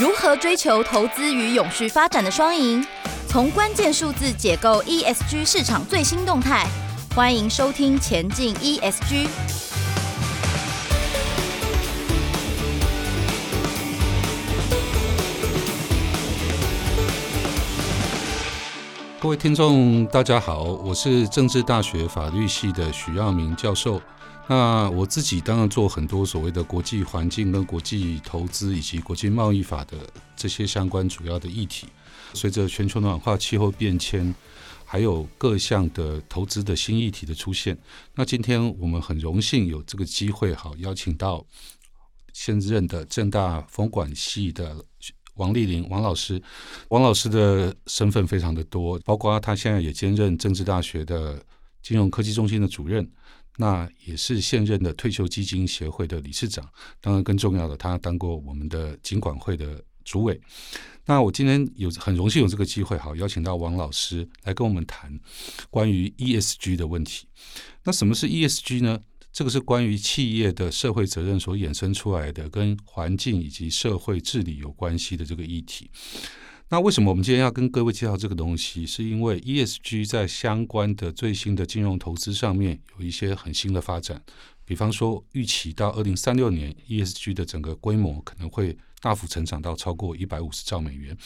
如何追求投资与永续发展的双赢？从关键数字解构 ESG 市场最新动态。欢迎收听《前进 ESG》。各位听众，大家好，我是政治大学法律系的许耀明教授。那我自己当然做很多所谓的国际环境跟国际投资以及国际贸易法的这些相关主要的议题。随着全球暖化、气候变迁，还有各项的投资的新议题的出现，那今天我们很荣幸有这个机会，好邀请到现任的政大风管系的王丽玲王老师。王老师的身份非常的多，包括他现在也兼任政治大学的金融科技中心的主任。那也是现任的退休基金协会的理事长，当然更重要的，他当过我们的金管会的主委。那我今天有很荣幸有这个机会，好邀请到王老师来跟我们谈关于 ESG 的问题。那什么是 ESG 呢？这个是关于企业的社会责任所衍生出来的，跟环境以及社会治理有关系的这个议题。那为什么我们今天要跟各位介绍这个东西？是因为 ESG 在相关的最新的金融投资上面有一些很新的发展。比方说，预期到二零三六年，ESG 的整个规模可能会大幅成长到超过一百五十兆美元。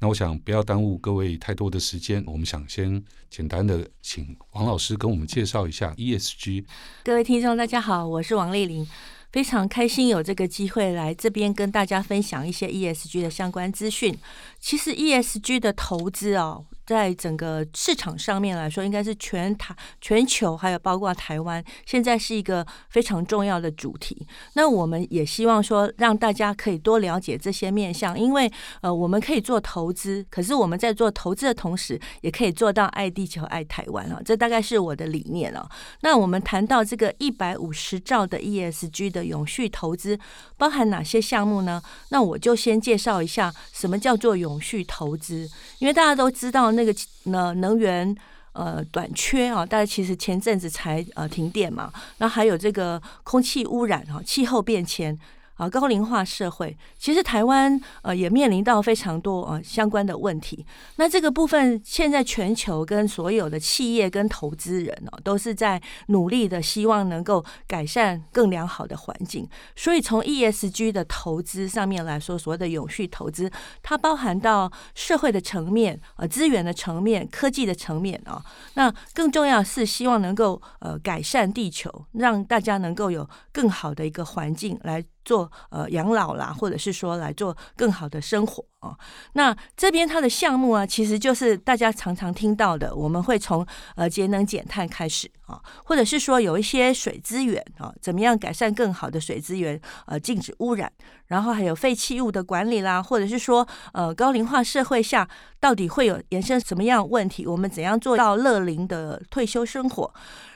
那我想不要耽误各位太多的时间，我们想先简单的请王老师跟我们介绍一下 ESG。各位听众，大家好，我是王丽玲。非常开心有这个机会来这边跟大家分享一些 ESG 的相关资讯。其实 ESG 的投资哦。在整个市场上面来说，应该是全台、全球，还有包括台湾，现在是一个非常重要的主题。那我们也希望说，让大家可以多了解这些面向，因为呃，我们可以做投资，可是我们在做投资的同时，也可以做到爱地球、爱台湾啊。这大概是我的理念哦。那我们谈到这个一百五十兆的 ESG 的永续投资，包含哪些项目呢？那我就先介绍一下什么叫做永永续投资，因为大家都知道。那个呢，能源呃短缺啊，大家其实前阵子才呃停电嘛，那还有这个空气污染啊，气候变迁。啊，高龄化社会，其实台湾呃也面临到非常多啊相关的问题。那这个部分，现在全球跟所有的企业跟投资人哦，都是在努力的，希望能够改善更良好的环境。所以从 ESG 的投资上面来说，所谓的永续投资，它包含到社会的层面呃、资源的层面、科技的层面啊。那更重要是希望能够呃改善地球，让大家能够有更好的一个环境来。做呃养老啦，或者是说来做更好的生活啊。那这边它的项目啊，其实就是大家常常听到的，我们会从呃节能减碳开始啊，或者是说有一些水资源啊，怎么样改善更好的水资源，呃，禁止污染，然后还有废弃物的管理啦，或者是说呃高龄化社会下到底会有延伸什么样问题，我们怎样做到乐龄的退休生活？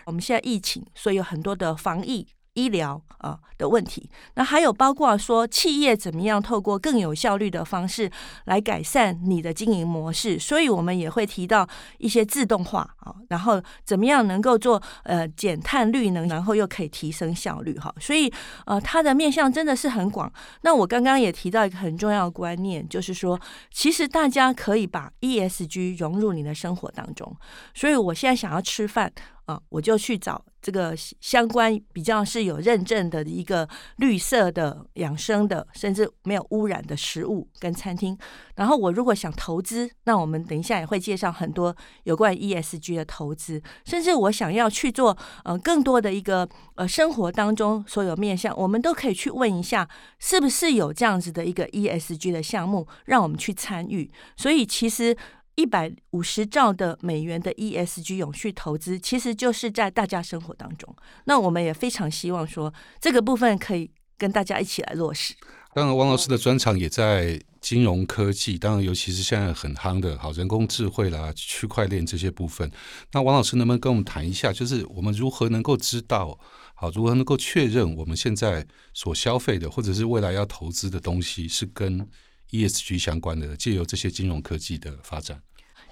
我们现在疫情，所以有很多的防疫。医疗啊的问题，那还有包括说企业怎么样透过更有效率的方式来改善你的经营模式，所以我们也会提到一些自动化啊，然后怎么样能够做呃减碳绿能，然后又可以提升效率哈，所以呃它的面向真的是很广。那我刚刚也提到一个很重要的观念，就是说其实大家可以把 ESG 融入你的生活当中，所以我现在想要吃饭。啊，我就去找这个相关比较是有认证的一个绿色的养生的，甚至没有污染的食物跟餐厅。然后我如果想投资，那我们等一下也会介绍很多有关 ESG 的投资。甚至我想要去做呃更多的一个呃生活当中所有面向，我们都可以去问一下，是不是有这样子的一个 ESG 的项目让我们去参与。所以其实。一百五十兆的美元的 ESG 永续投资，其实就是在大家生活当中。那我们也非常希望说，这个部分可以跟大家一起来落实。当然，王老师的专长也在金融科技，当然尤其是现在很夯的，好人工智慧啦、区块链这些部分。那王老师能不能跟我们谈一下，就是我们如何能够知道，好，如何能够确认我们现在所消费的，或者是未来要投资的东西是跟 ESG 相关的，借由这些金融科技的发展，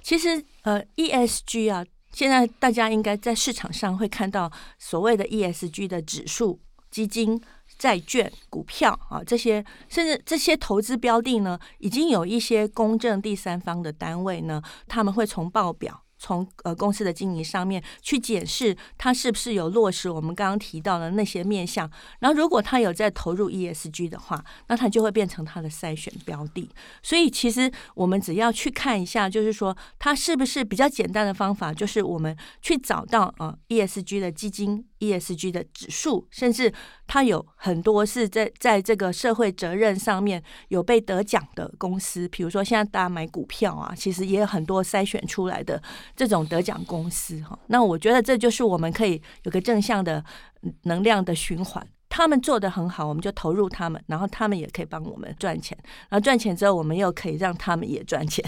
其实呃，ESG 啊，现在大家应该在市场上会看到所谓的 ESG 的指数基金、债券、股票啊，这些甚至这些投资标的呢，已经有一些公正第三方的单位呢，他们会从报表。从呃公司的经营上面去检视，它是不是有落实我们刚刚提到的那些面向。然后，如果他有在投入 ESG 的话，那它就会变成它的筛选标的。所以，其实我们只要去看一下，就是说它是不是比较简单的方法，就是我们去找到呃 ESG 的基金。ESG 的指数，甚至它有很多是在在这个社会责任上面有被得奖的公司，比如说现在大家买股票啊，其实也有很多筛选出来的这种得奖公司哈。那我觉得这就是我们可以有个正向的能量的循环，他们做得很好，我们就投入他们，然后他们也可以帮我们赚钱，然后赚钱之后，我们又可以让他们也赚钱。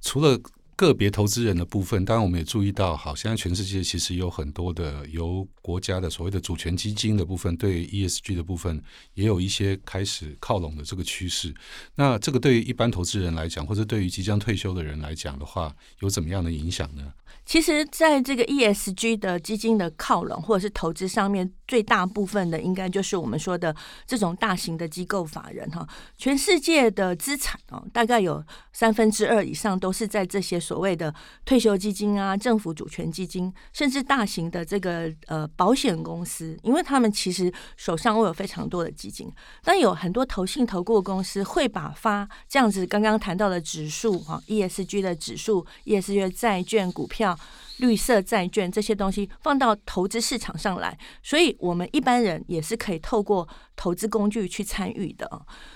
除了个别投资人的部分，当然我们也注意到，好，现在全世界其实有很多的由国家的所谓的主权基金的部分，对 ESG 的部分也有一些开始靠拢的这个趋势。那这个对于一般投资人来讲，或者对于即将退休的人来讲的话，有怎么样的影响呢？其实，在这个 ESG 的基金的靠拢或者是投资上面，最大部分的应该就是我们说的这种大型的机构法人哈。全世界的资产哦，大概有三分之二以上都是在这些所谓的退休基金啊、政府主权基金，甚至大型的这个呃保险公司，因为他们其实手上会有非常多的基金。但有很多投信投顾公司会把发这样子刚刚谈到的指数哈，ESG 的指数、ESG 的债券、股票。绿色债券这些东西放到投资市场上来，所以我们一般人也是可以透过投资工具去参与的。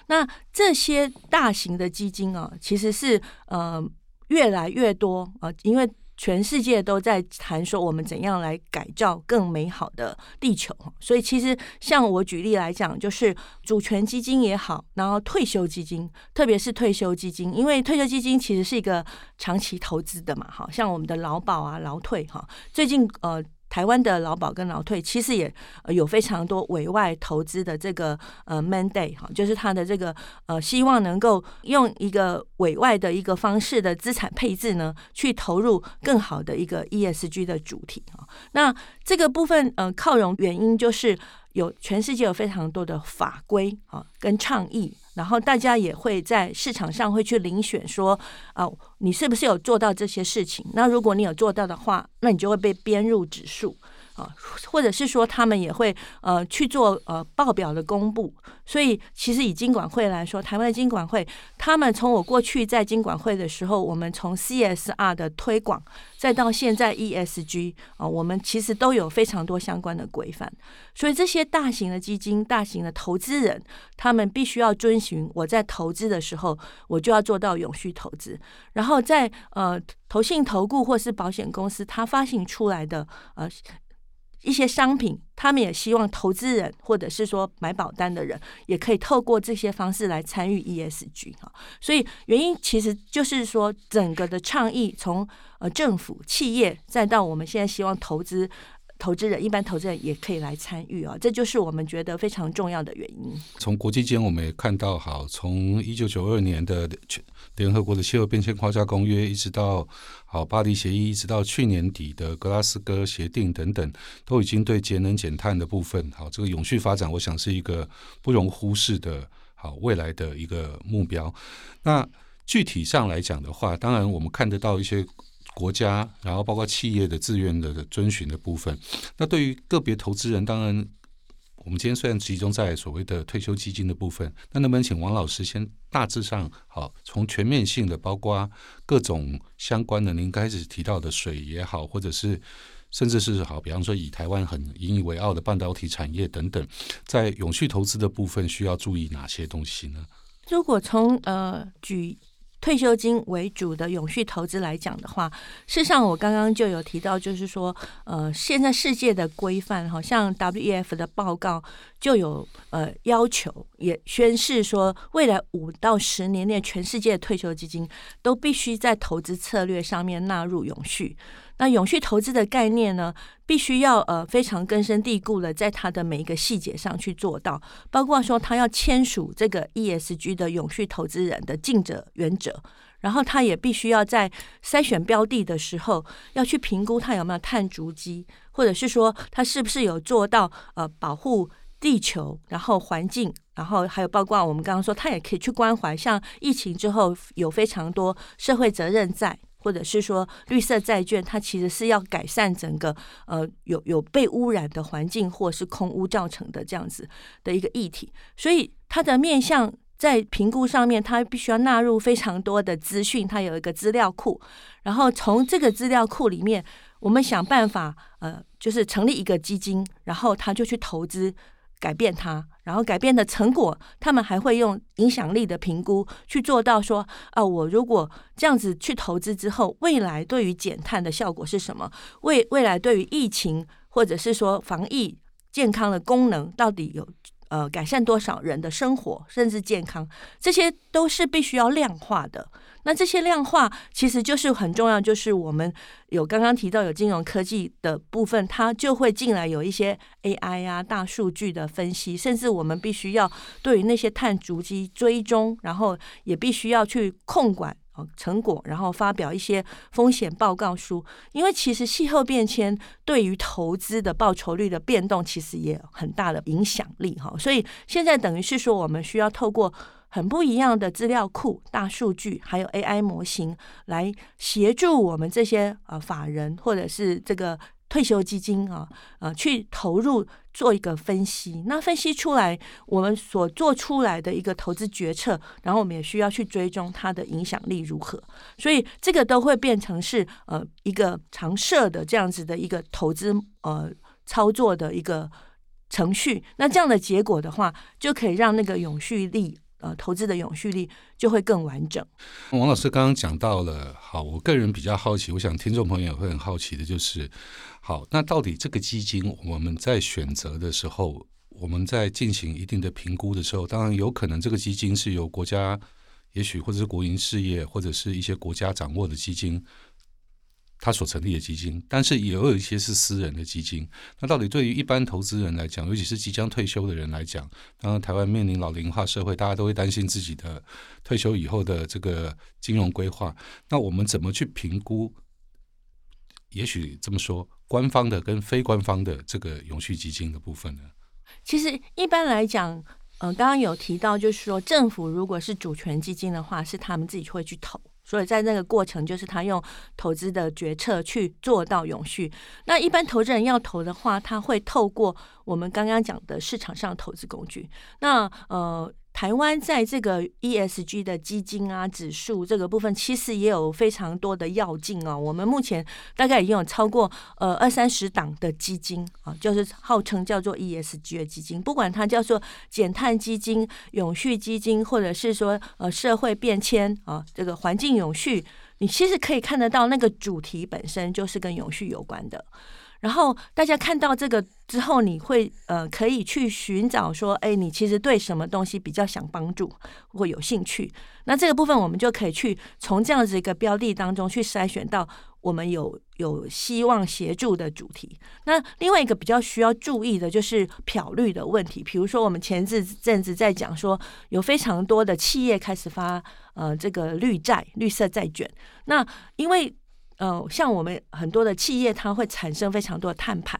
那这些大型的基金啊，其实是呃越来越多啊，因为。全世界都在谈说我们怎样来改造更美好的地球，所以其实像我举例来讲，就是主权基金也好，然后退休基金，特别是退休基金，因为退休基金其实是一个长期投资的嘛，好像我们的劳保啊、劳退哈，最近呃。台湾的劳保跟劳退其实也有非常多委外投资的这个呃 mandate 哈，就是他的这个呃希望能够用一个委外的一个方式的资产配置呢，去投入更好的一个 ESG 的主题哈。那这个部分呃靠拢原因就是有全世界有非常多的法规啊跟倡议。然后大家也会在市场上会去遴选说，啊，你是不是有做到这些事情？那如果你有做到的话，那你就会被编入指数。啊，或者是说他们也会呃去做呃报表的公布，所以其实以金管会来说，台湾的金管会，他们从我过去在金管会的时候，我们从 CSR 的推广，再到现在 ESG 啊，我们其实都有非常多相关的规范，所以这些大型的基金、大型的投资人，他们必须要遵循我在投资的时候，我就要做到永续投资，然后在呃投信投顾或是保险公司，它发行出来的呃。一些商品，他们也希望投资人或者是说买保单的人，也可以透过这些方式来参与 ESG 哈。所以原因其实就是说，整个的倡议从呃政府、企业，再到我们现在希望投资。投资人，一般投资人也可以来参与啊，这就是我们觉得非常重要的原因。从国际间，我们也看到，好，从一九九二年的联合国的气候变迁框架公约，一直到好巴黎协议，一直到去年底的格拉斯哥协定等等，都已经对节能减碳的部分，好，这个永续发展，我想是一个不容忽视的，好未来的一个目标。那具体上来讲的话，当然我们看得到一些。国家，然后包括企业的自愿的遵循的部分。那对于个别投资人，当然，我们今天虽然集中在所谓的退休基金的部分，那能不能请王老师先大致上好，从全面性的，包括各种相关的，您开始提到的水也好，或者是甚至是好，比方说以台湾很引以为傲的半导体产业等等，在永续投资的部分需要注意哪些东西呢？如果从呃举。退休金为主的永续投资来讲的话，事实上我刚刚就有提到，就是说，呃，现在世界的规范，好像 WEF 的报告就有呃要求，也宣示说，未来五到十年内，全世界的退休基金都必须在投资策略上面纳入永续。那永续投资的概念呢，必须要呃非常根深蒂固的在它的每一个细节上去做到，包括说他要签署这个 ESG 的永续投资人的尽责原则，然后他也必须要在筛选标的的时候要去评估他有没有碳足迹，或者是说他是不是有做到呃保护地球，然后环境，然后还有包括我们刚刚说，他也可以去关怀，像疫情之后有非常多社会责任在，或者是说绿色债券，它其实是要改善整个呃有有被污染的环境或是空污造成的这样子的一个议题，所以它的面向在评估上面，它必须要纳入非常多的资讯，它有一个资料库，然后从这个资料库里面，我们想办法呃，就是成立一个基金，然后他就去投资。改变它，然后改变的成果，他们还会用影响力的评估去做到说，啊，我如果这样子去投资之后，未来对于减碳的效果是什么？未未来对于疫情或者是说防疫健康的功能，到底有呃改善多少人的生活甚至健康？这些都是必须要量化的。那这些量化其实就是很重要，就是我们有刚刚提到有金融科技的部分，它就会进来有一些 AI 啊、大数据的分析，甚至我们必须要对于那些碳足迹追踪，然后也必须要去控管成果，然后发表一些风险报告书。因为其实气候变迁对于投资的报酬率的变动，其实也有很大的影响力哈。所以现在等于是说，我们需要透过。很不一样的资料库、大数据，还有 AI 模型，来协助我们这些呃法人或者是这个退休基金啊，呃，去投入做一个分析。那分析出来，我们所做出来的一个投资决策，然后我们也需要去追踪它的影响力如何。所以这个都会变成是呃一个常设的这样子的一个投资呃操作的一个程序。那这样的结果的话，就可以让那个永续力。呃，投资的永续力就会更完整。王老师刚刚讲到了，好，我个人比较好奇，我想听众朋友也会很好奇的，就是，好，那到底这个基金我们在选择的时候，我们在进行一定的评估的时候，当然有可能这个基金是由国家，也许或者是国营事业或者是一些国家掌握的基金。它所成立的基金，但是也有一些是私人的基金。那到底对于一般投资人来讲，尤其是即将退休的人来讲，当然台湾面临老龄化社会，大家都会担心自己的退休以后的这个金融规划。那我们怎么去评估？也许这么说，官方的跟非官方的这个永续基金的部分呢？其实一般来讲，嗯、呃，刚刚有提到，就是说政府如果是主权基金的话，是他们自己会去投。所以在那个过程，就是他用投资的决策去做到永续。那一般投资人要投的话，他会透过我们刚刚讲的市场上投资工具。那呃。台湾在这个 ESG 的基金啊、指数这个部分，其实也有非常多的要进哦。我们目前大概已经有超过呃二三十档的基金啊，就是号称叫做 ESG 的基金，不管它叫做减碳基金、永续基金，或者是说呃社会变迁啊，这个环境永续，你其实可以看得到那个主题本身就是跟永续有关的。然后大家看到这个之后，你会呃可以去寻找说，哎，你其实对什么东西比较想帮助或有兴趣？那这个部分我们就可以去从这样子一个标的当中去筛选到我们有有希望协助的主题。那另外一个比较需要注意的就是漂绿的问题，比如说我们前阵子在讲说，有非常多的企业开始发呃这个绿债、绿色债券，那因为。呃，像我们很多的企业，它会产生非常多的碳排，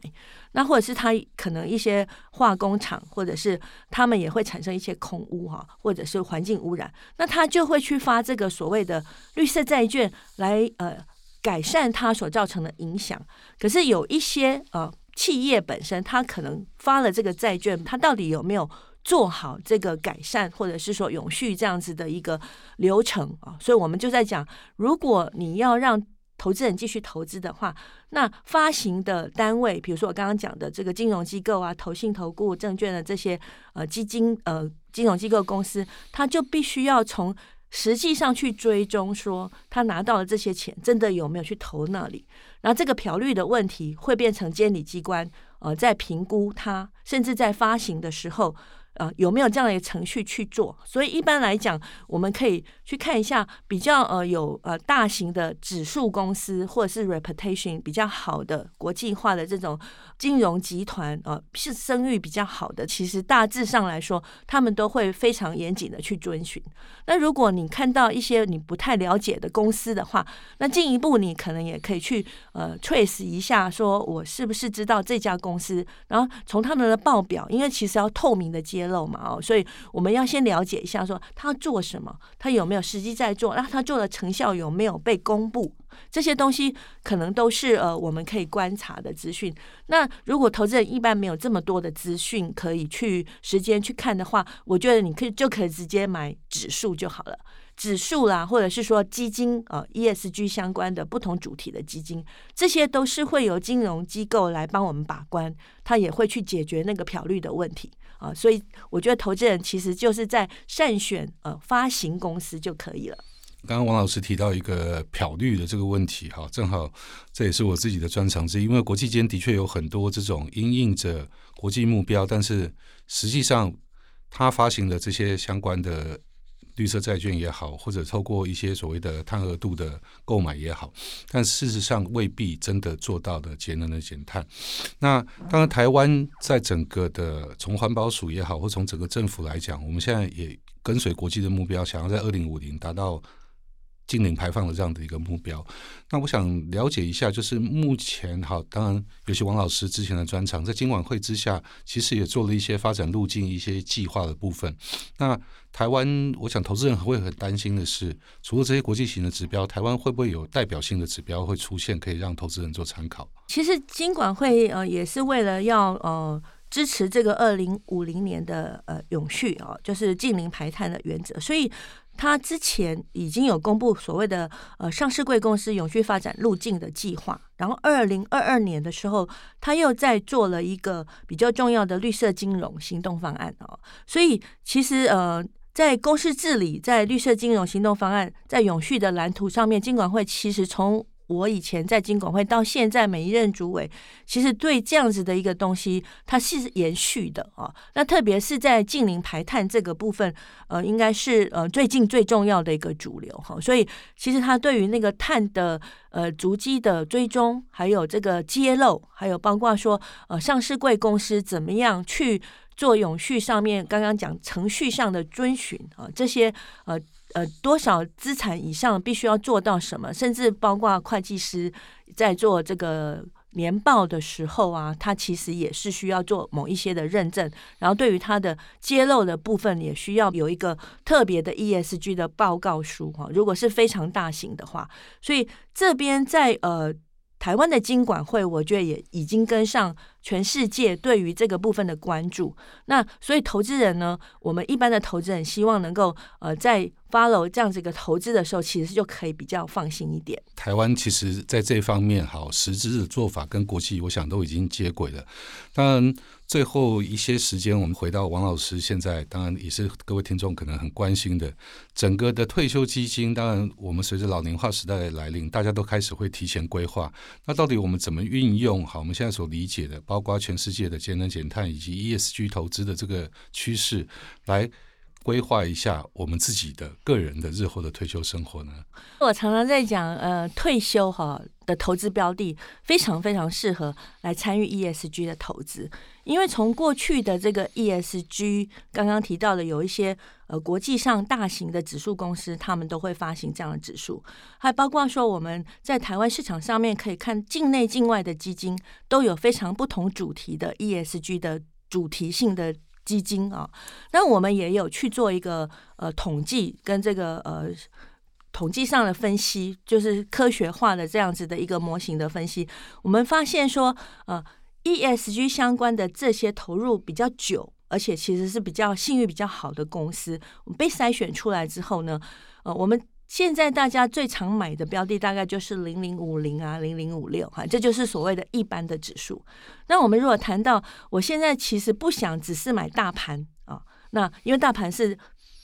那或者是它可能一些化工厂，或者是他们也会产生一些空污哈，或者是环境污染，那它就会去发这个所谓的绿色债券来呃改善它所造成的影响。可是有一些呃企业本身，它可能发了这个债券，它到底有没有做好这个改善，或者是说永续这样子的一个流程啊？所以我们就在讲，如果你要让投资人继续投资的话，那发行的单位，比如说我刚刚讲的这个金融机构啊、投信、投顾、证券的这些呃基金呃金融机构公司，他就必须要从实际上去追踪，说他拿到了这些钱真的有没有去投那里，然后这个漂绿的问题会变成监理机关呃在评估他，甚至在发行的时候。呃，有没有这样的一个程序去做？所以一般来讲，我们可以去看一下比较呃有呃大型的指数公司，或者是 reputation 比较好的国际化的这种金融集团，呃，是声誉比较好的。其实大致上来说，他们都会非常严谨的去遵循。那如果你看到一些你不太了解的公司的话，那进一步你可能也可以去呃 trace 一下，说我是不是知道这家公司，然后从他们的报表，因为其实要透明的揭露嘛，哦，所以我们要先了解一下，说他做什么，他有没有实际在做，那他做的成效有没有被公布，这些东西可能都是呃我们可以观察的资讯。那如果投资人一般没有这么多的资讯可以去时间去看的话，我觉得你可以就可以直接买指数就好了。指数啦，或者是说基金啊，ESG 相关的不同主题的基金，这些都是会由金融机构来帮我们把关，他也会去解决那个漂绿的问题啊。所以我觉得投资人其实就是在善选呃发行公司就可以了。刚刚王老师提到一个漂绿的这个问题哈，正好这也是我自己的专长之一，因为国际间的确有很多这种因应着国际目标，但是实际上他发行的这些相关的。绿色债券也好，或者透过一些所谓的碳额度的购买也好，但事实上未必真的做到的节能的减碳。那当然，台湾在整个的从环保署也好，或从整个政府来讲，我们现在也跟随国际的目标，想要在二零五零达到。净零排放的这样的一个目标，那我想了解一下，就是目前好，当然尤其王老师之前的专长，在金管会之下，其实也做了一些发展路径、一些计划的部分。那台湾，我想投资人会很担心的是，除了这些国际型的指标，台湾会不会有代表性的指标会出现，可以让投资人做参考？其实金管会呃也是为了要呃支持这个二零五零年的呃永续啊、哦，就是近零排碳的原则，所以。他之前已经有公布所谓的呃上市贵公司永续发展路径的计划，然后二零二二年的时候，他又在做了一个比较重要的绿色金融行动方案哦。所以其实呃，在公司治理、在绿色金融行动方案、在永续的蓝图上面，金管会其实从我以前在金管会到现在每一任主委，其实对这样子的一个东西，它是延续的啊。那特别是在近邻排碳这个部分，呃，应该是呃最近最重要的一个主流哈。所以其实它对于那个碳的呃足迹的追踪，还有这个揭露，还有包括说呃上市贵公司怎么样去做永续上面刚刚讲程序上的遵循啊，这些呃。呃，多少资产以上必须要做到什么？甚至包括会计师在做这个年报的时候啊，他其实也是需要做某一些的认证。然后对于他的揭露的部分，也需要有一个特别的 ESG 的报告书哈。如果是非常大型的话，所以这边在呃。台湾的金管会，我觉得也已经跟上全世界对于这个部分的关注。那所以投资人呢，我们一般的投资人希望能够呃，在 follow 这样子一个投资的时候，其实就可以比较放心一点。台湾其实在这方面，好实质的做法跟国际，我想都已经接轨了。当然。最后一些时间，我们回到王老师现在，当然也是各位听众可能很关心的整个的退休基金。当然，我们随着老龄化时代的来临，大家都开始会提前规划。那到底我们怎么运用好我们现在所理解的，包括全世界的节能减碳以及 ESG 投资的这个趋势，来规划一下我们自己的个人的日后的退休生活呢？我常常在讲，呃，退休哈的投资标的非常非常适合来参与 ESG 的投资。因为从过去的这个 ESG，刚刚提到的有一些呃国际上大型的指数公司，他们都会发行这样的指数，还包括说我们在台湾市场上面可以看境内境外的基金都有非常不同主题的 ESG 的主题性的基金啊。那我们也有去做一个呃统计跟这个呃统计上的分析，就是科学化的这样子的一个模型的分析，我们发现说呃。ESG 相关的这些投入比较久，而且其实是比较信誉比较好的公司，我们被筛选出来之后呢，呃，我们现在大家最常买的标的大概就是零零五零啊，零零五六哈，这就是所谓的一般的指数。那我们如果谈到，我现在其实不想只是买大盘啊，那因为大盘是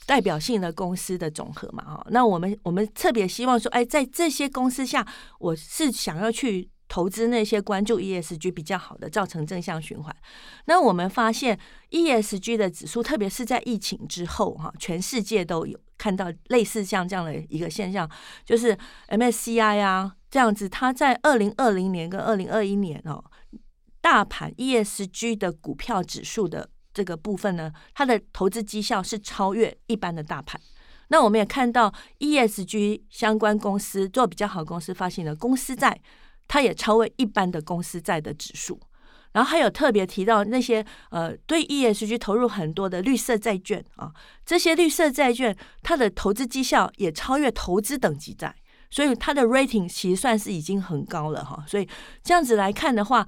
代表性的公司的总和嘛，哈，那我们我们特别希望说，哎，在这些公司下，我是想要去。投资那些关注 ESG 比较好的，造成正向循环。那我们发现 ESG 的指数，特别是在疫情之后，哈，全世界都有看到类似像这样的一个现象，就是 MSCI 啊这样子，它在二零二零年跟二零二一年哦，大盘 ESG 的股票指数的这个部分呢，它的投资绩效是超越一般的大盘。那我们也看到 ESG 相关公司做比较好公司发行的公司债。它也超越一般的公司债的指数，然后还有特别提到那些呃对 ESG 投入很多的绿色债券啊，这些绿色债券它的投资绩效也超越投资等级债，所以它的 rating 其实算是已经很高了哈。所以这样子来看的话，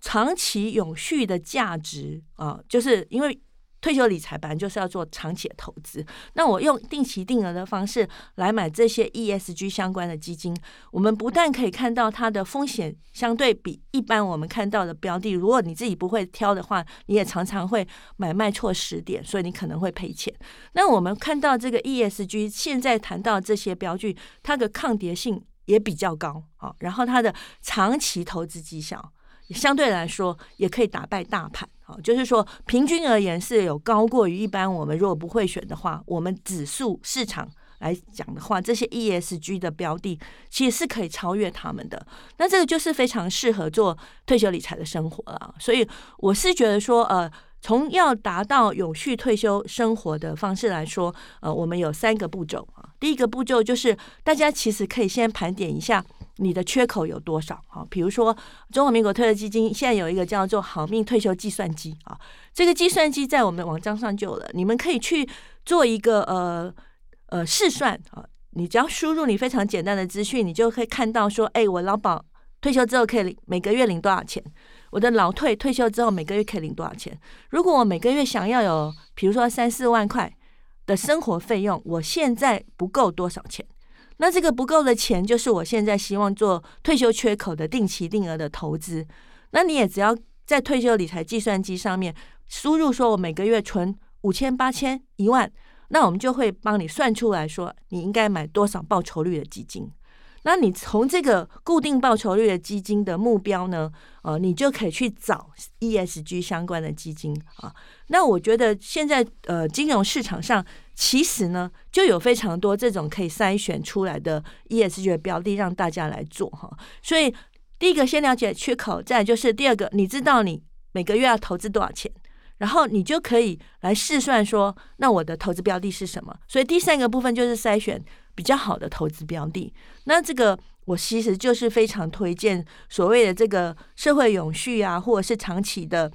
长期永续的价值啊，就是因为。退休理财本来就是要做长期的投资，那我用定期定额的方式来买这些 ESG 相关的基金，我们不但可以看到它的风险相对比一般我们看到的标的，如果你自己不会挑的话，你也常常会买卖错时点，所以你可能会赔钱。那我们看到这个 ESG 现在谈到这些标的，它的抗跌性也比较高啊，然后它的长期投资绩效相对来说也可以打败大盘。就是说，平均而言是有高过于一般。我们如果不会选的话，我们指数市场来讲的话，这些 ESG 的标的其实是可以超越他们的。那这个就是非常适合做退休理财的生活了。所以我是觉得说，呃，从要达到永续退休生活的方式来说，呃，我们有三个步骤啊。第一个步骤就是大家其实可以先盘点一下。你的缺口有多少？哈，比如说中华民国退休基金现在有一个叫做“好命退休计算机”啊，这个计算机在我们网站上就有了，你们可以去做一个呃呃试算啊，你只要输入你非常简单的资讯，你就可以看到说，哎，我劳保退休之后可以领每个月领多少钱？我的老退退休之后每个月可以领多少钱？如果我每个月想要有，比如说三四万块的生活费用，我现在不够多少钱？那这个不够的钱，就是我现在希望做退休缺口的定期定额的投资。那你也只要在退休理财计算机上面输入说，我每个月存五千、八千、一万，那我们就会帮你算出来说，你应该买多少报酬率的基金。那你从这个固定报酬率的基金的目标呢，呃，你就可以去找 ESG 相关的基金啊。那我觉得现在呃，金融市场上其实呢，就有非常多这种可以筛选出来的 ESG 的标的让大家来做哈。所以第一个先了解缺口，再就是第二个，你知道你每个月要投资多少钱，然后你就可以来试算说，那我的投资标的是什么。所以第三个部分就是筛选。比较好的投资标的，那这个我其实就是非常推荐所谓的这个社会永续啊，或者是长期的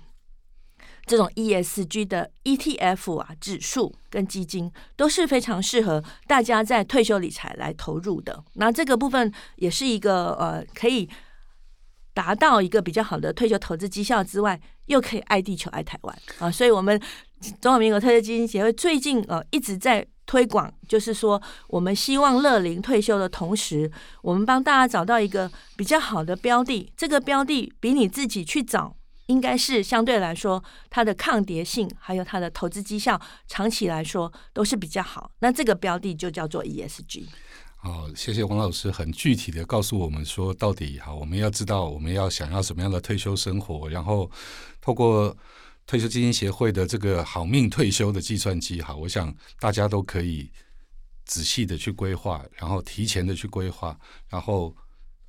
这种 ESG 的 ETF 啊，指数跟基金都是非常适合大家在退休理财来投入的。那这个部分也是一个呃，可以达到一个比较好的退休投资绩效之外，又可以爱地球爱台湾啊。所以，我们中华民国退休基金协会最近呃一直在。推广就是说，我们希望乐龄退休的同时，我们帮大家找到一个比较好的标的。这个标的比你自己去找，应该是相对来说，它的抗跌性还有它的投资绩效，长期来说都是比较好。那这个标的就叫做 ESG。好，谢谢王老师，很具体的告诉我们说，到底好，我们要知道我们要想要什么样的退休生活，然后透过。退休基金协会的这个好命退休的计算机，哈，我想大家都可以仔细的去规划，然后提前的去规划，然后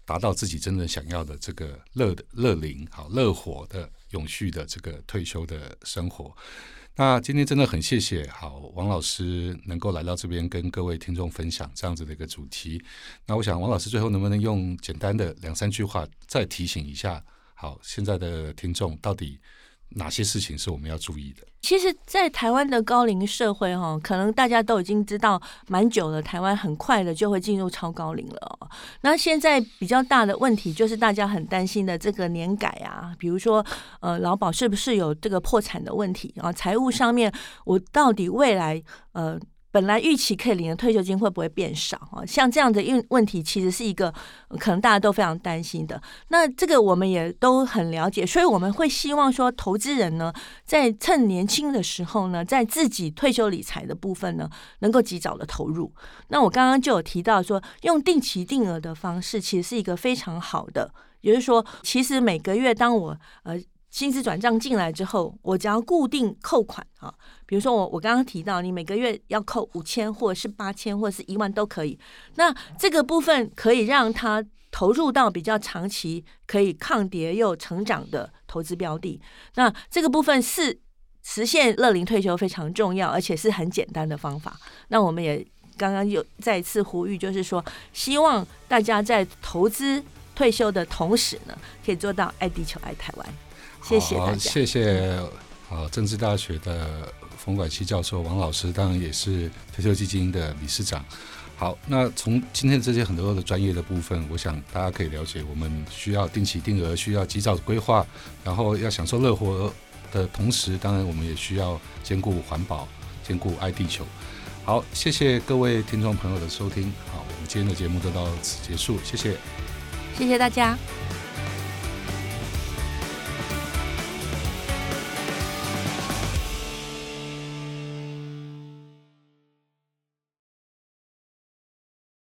达到自己真正想要的这个乐的乐龄、好乐活的永续的这个退休的生活。那今天真的很谢谢好王老师能够来到这边跟各位听众分享这样子的一个主题。那我想王老师最后能不能用简单的两三句话再提醒一下，好现在的听众到底。哪些事情是我们要注意的？其实，在台湾的高龄社会，哈，可能大家都已经知道蛮久了。台湾很快的就会进入超高龄了。那现在比较大的问题就是大家很担心的这个年改啊，比如说，呃，劳保是不是有这个破产的问题啊？财务上面，我到底未来，呃。本来预期可以领的退休金会不会变少啊？像这样的问问题，其实是一个可能大家都非常担心的。那这个我们也都很了解，所以我们会希望说，投资人呢，在趁年轻的时候呢，在自己退休理财的部分呢，能够及早的投入。那我刚刚就有提到说，用定期定额的方式，其实是一个非常好的也就是说，其实每个月当我呃薪资转账进来之后，我只要固定扣款啊，比如说我我刚刚提到，你每个月要扣五千，或者是八千，或者是一万都可以。那这个部分可以让他投入到比较长期、可以抗跌又成长的投资标的。那这个部分是实现乐龄退休非常重要，而且是很简单的方法。那我们也刚刚又再一次呼吁，就是说，希望大家在投资退休的同时呢，可以做到爱地球、爱台湾。谢谢大家。谢谢啊，政治大学的冯拐七教授王老师，当然也是退休基金的理事长。好，那从今天这些很多的专业的部分，我想大家可以了解，我们需要定期定额，需要及早规划，然后要享受乐活的同时，当然我们也需要兼顾环保，兼顾爱地球。好，谢谢各位听众朋友的收听。好，我们今天的节目就到此结束，谢谢，谢谢大家。